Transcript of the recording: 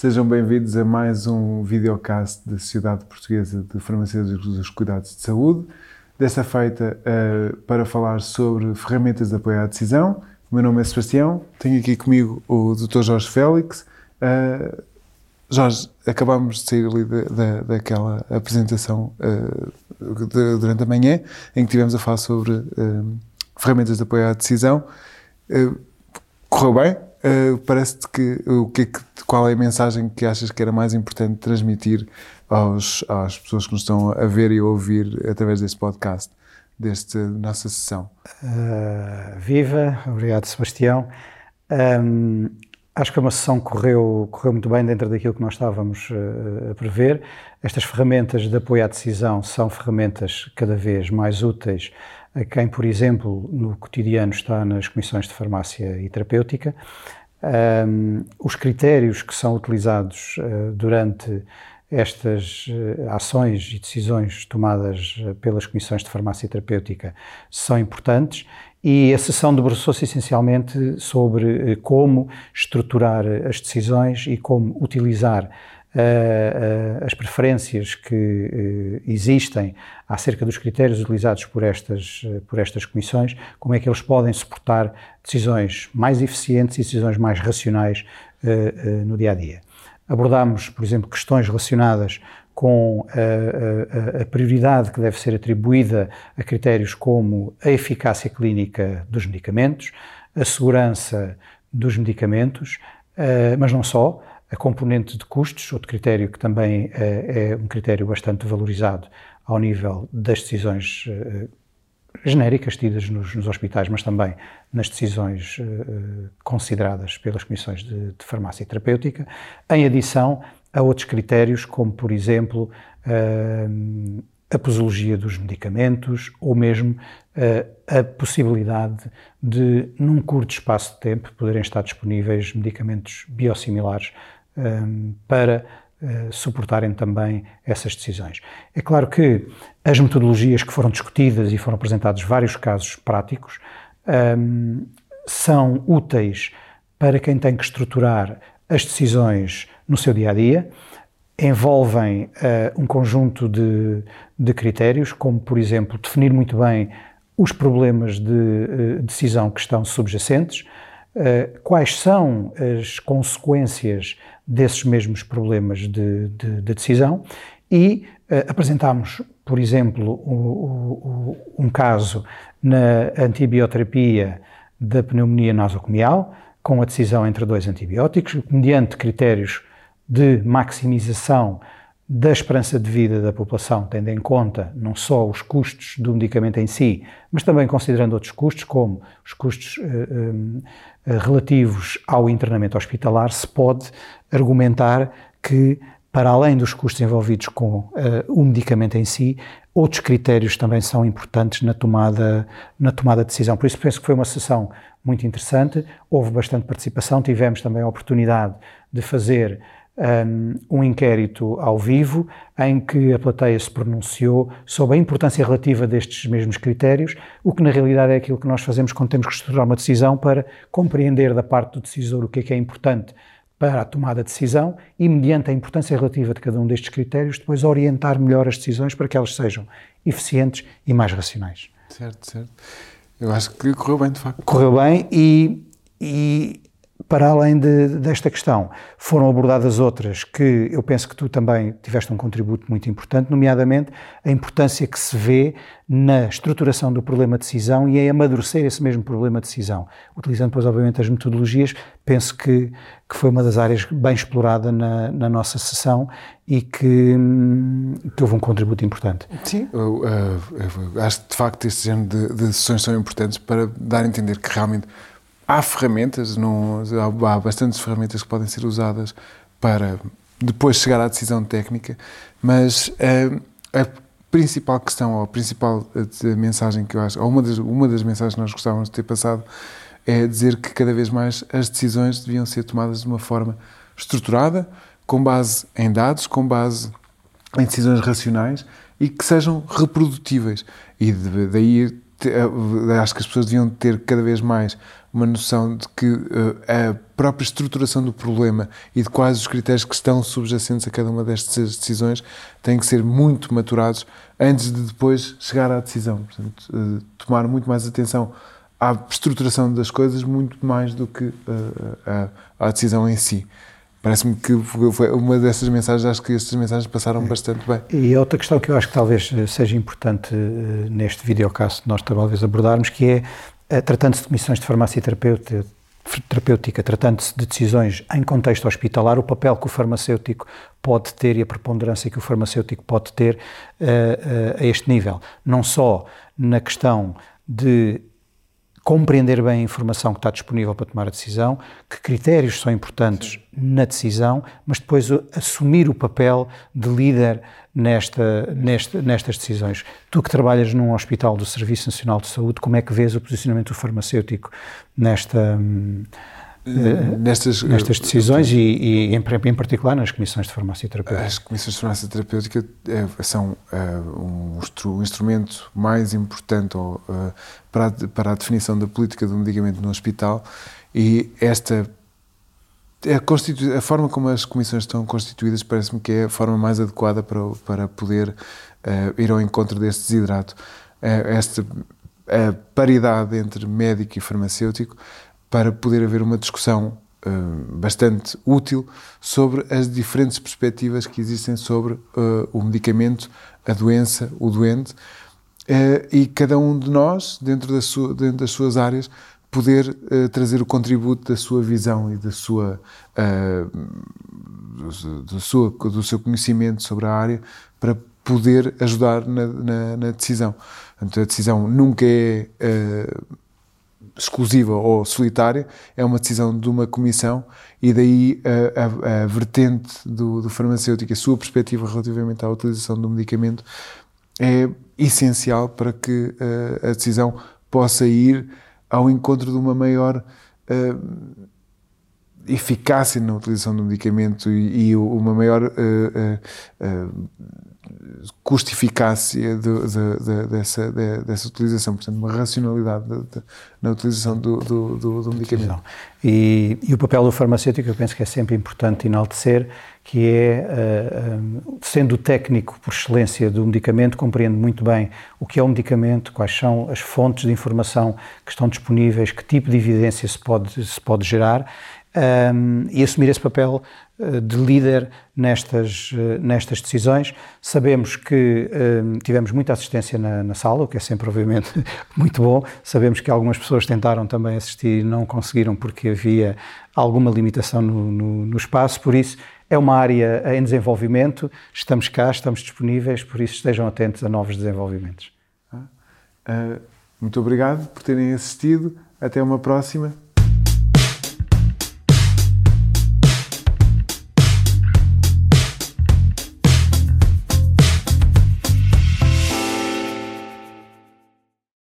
Sejam bem-vindos a mais um videocast da Sociedade Portuguesa de Farmacêuticos dos Cuidados de Saúde. Desta feita uh, para falar sobre ferramentas de apoio à decisão. O meu nome é Sebastião, tenho aqui comigo o Dr. Jorge Félix. Uh, Jorge, acabámos de sair ali da, da, daquela apresentação uh, de, durante a manhã, em que tivemos a falar sobre ferramentas de apoio à decisão. correu bem? Parece-te que o que, é que qual é a mensagem que achas que era mais importante transmitir aos, às pessoas que nos estão a ver e a ouvir através deste podcast, desta nossa sessão? Uh, viva, obrigado Sebastião. Um, acho que a sessão correu, correu muito bem dentro daquilo que nós estávamos uh, a prever. Estas ferramentas de apoio à decisão são ferramentas cada vez mais úteis a quem, por exemplo, no cotidiano está nas comissões de farmácia e terapêutica. Um, os critérios que são utilizados uh, durante estas uh, ações e decisões tomadas uh, pelas comissões de farmácia terapêutica são importantes e a sessão debruçou-se essencialmente sobre como estruturar as decisões e como utilizar as preferências que existem acerca dos critérios utilizados por estas, por estas comissões, como é que eles podem suportar decisões mais eficientes e decisões mais racionais no dia a dia. Abordámos, por exemplo, questões relacionadas com a, a, a, prioridade que deve ser atribuída a critérios como a eficácia clínica dos medicamentos, a segurança dos medicamentos, mas não só, a componente de custos, outro critério que também é, é um critério bastante valorizado ao nível das decisões uh, genéricas tidas nos, nos, hospitais, mas também nas decisões uh, consideradas pelas comissões de, de, farmácia terapêutica, em adição a outros critérios, como, por exemplo, a posologia dos medicamentos ou mesmo a possibilidade de, num curto espaço de tempo, poderem estar disponíveis medicamentos biosimilares um, para uh, suportarem também essas decisões. É claro que as metodologias que foram discutidas e foram apresentados vários casos práticos um, são úteis para quem tem que estruturar as decisões no seu dia a dia, envolvem uh, um conjunto de, de, critérios, como, por exemplo, definir muito bem os problemas de uh, decisão que estão subjacentes, quais são as consequências desses mesmos problemas de, de, de decisão? E uh, apresentámos, por exemplo, o, um caso na antibioterapia da pneumonia nosocomial, com a decisão entre dois antibióticos, mediante critérios de maximização da esperança de vida da população, tendo em conta não só os custos do medicamento em si, mas também considerando outros custos, como os custos uh, um, relativos ao internamento hospitalar, se pode argumentar que, para além dos custos envolvidos com uh, o medicamento em si, outros critérios também são importantes na tomada, na tomada de decisão. Por isso penso que foi uma sessão muito interessante, houve bastante participação, tivemos também a oportunidade de fazer um, inquérito ao vivo em que a plateia se pronunciou sobre a importância relativa destes mesmos critérios, o que na realidade é aquilo que nós fazemos quando temos que estruturar uma decisão para compreender da parte do decisor o que é que é importante para a tomada de decisão e, mediante a importância relativa de cada um destes critérios, depois orientar melhor as decisões para que elas sejam eficientes e mais racionais. Certo, certo. Eu acho que correu bem, de facto. Correu bem e, e para além de, desta questão, foram abordadas outras que eu penso que tu também tiveste um contributo muito importante, nomeadamente a importância que se vê na estruturação do problema de decisão e em amadurecer esse mesmo problema de decisão. Utilizando, depois, obviamente, as metodologias, penso que, que foi uma das áreas bem explorada na, na nossa sessão e que, que, houve um contributo importante. Sim, eu, eu, eu acho que, de facto, este género de, de sessões são importantes para dar a entender que realmente há ferramentas, não, há bastantes ferramentas que podem ser usadas para depois chegar à decisão técnica, mas a, a principal questão, ou a principal eh, mensagem que eu acho, ou uma das, uma das mensagens que nós gostávamos de ter passado, é dizer que cada vez mais as decisões deviam ser tomadas de uma forma estruturada, com base em dados, com base em decisões racionais e que sejam reprodutíveis. E daí eh, acho que as pessoas deviam ter cada vez mais uma noção de que uh, a própria estruturação do problema e de quais os critérios que estão subjacentes a cada uma destas decisões têm que ser muito maturados antes de depois chegar à decisão. Portanto, uh, tomar muito mais atenção à estruturação das coisas, muito mais do que à decisão em si. Parece-me que foi uma dessas mensagens, acho que estas mensagens passaram bastante bem. E outra questão que eu acho que talvez seja importante neste videocast nós talvez abordarmos, que é eh, tratando-se de comissões de farmácia terapêutica, tratando-se de decisões em contexto hospitalar, o papel que o farmacêutico pode ter e a preponderância que o farmacêutico pode ter a este nível. Não só na questão de compreender bem a informação que está disponível para tomar a decisão, que critérios são importantes Sim. na decisão, mas depois assumir o papel de líder nesta, nesta, nestas decisões. Tu que trabalhas num hospital do Serviço Nacional de Saúde, como é que vês o posicionamento farmacêutico nesta eh, nestas, nestas eh, decisões e, e em, em, particular nas comissões de farmácia terapêutica? As comissões de farmácia terapêutica é, são é, um, um, instrumento mais importante para, a, para a definição da política do medicamento no hospital e esta a, a, forma como as comissões estão constituídas parece-me que é a forma mais adequada para, para poder uh, ir ao encontro deste desidrato. Uh, esta a paridade entre médico e farmacêutico para poder haver uma discussão uh, bastante útil sobre as diferentes perspectivas que existem sobre uh, o medicamento, a doença, o doente, uh, e cada um de nós, dentro, da sua, dentro das suas áreas, poder trazer o contributo da sua visão e da sua, do, do, sua, do seu conhecimento sobre a área para poder ajudar na, na, na decisão. Portanto, a decisão nunca é exclusiva ou solitária, é uma decisão de uma comissão e daí a, a, a vertente do, do, farmacêutico, a sua perspectiva relativamente à utilização do medicamento é essencial para que a, a decisão possa ir ao encontro de uma maior uh, eficácia na utilização do medicamento e, e uma maior uh, uh, custo-eficácia de, de, de, dessa, dessa utilização, portanto, uma racionalidade na utilização do, do, do, do medicamento. E, e, o papel do farmacêutico, eu penso que é sempre importante enaltecer, que é, uh, sendo técnico por excelência do medicamento, compreende muito bem o que é o medicamento, quais são as fontes de informação que estão disponíveis, que tipo de evidência se pode, se pode gerar um, e assumir esse papel de líder nestas, uh, nestas decisões. Sabemos que um, tivemos muita assistência na, na, sala, o que é sempre, obviamente, muito bom. Sabemos que algumas pessoas tentaram também assistir e não conseguiram porque havia alguma limitação no, no, no espaço, por isso é uma área em desenvolvimento, estamos cá, estamos disponíveis, por isso estejam atentos a novos desenvolvimentos. Uh, muito obrigado por terem assistido. Até uma próxima.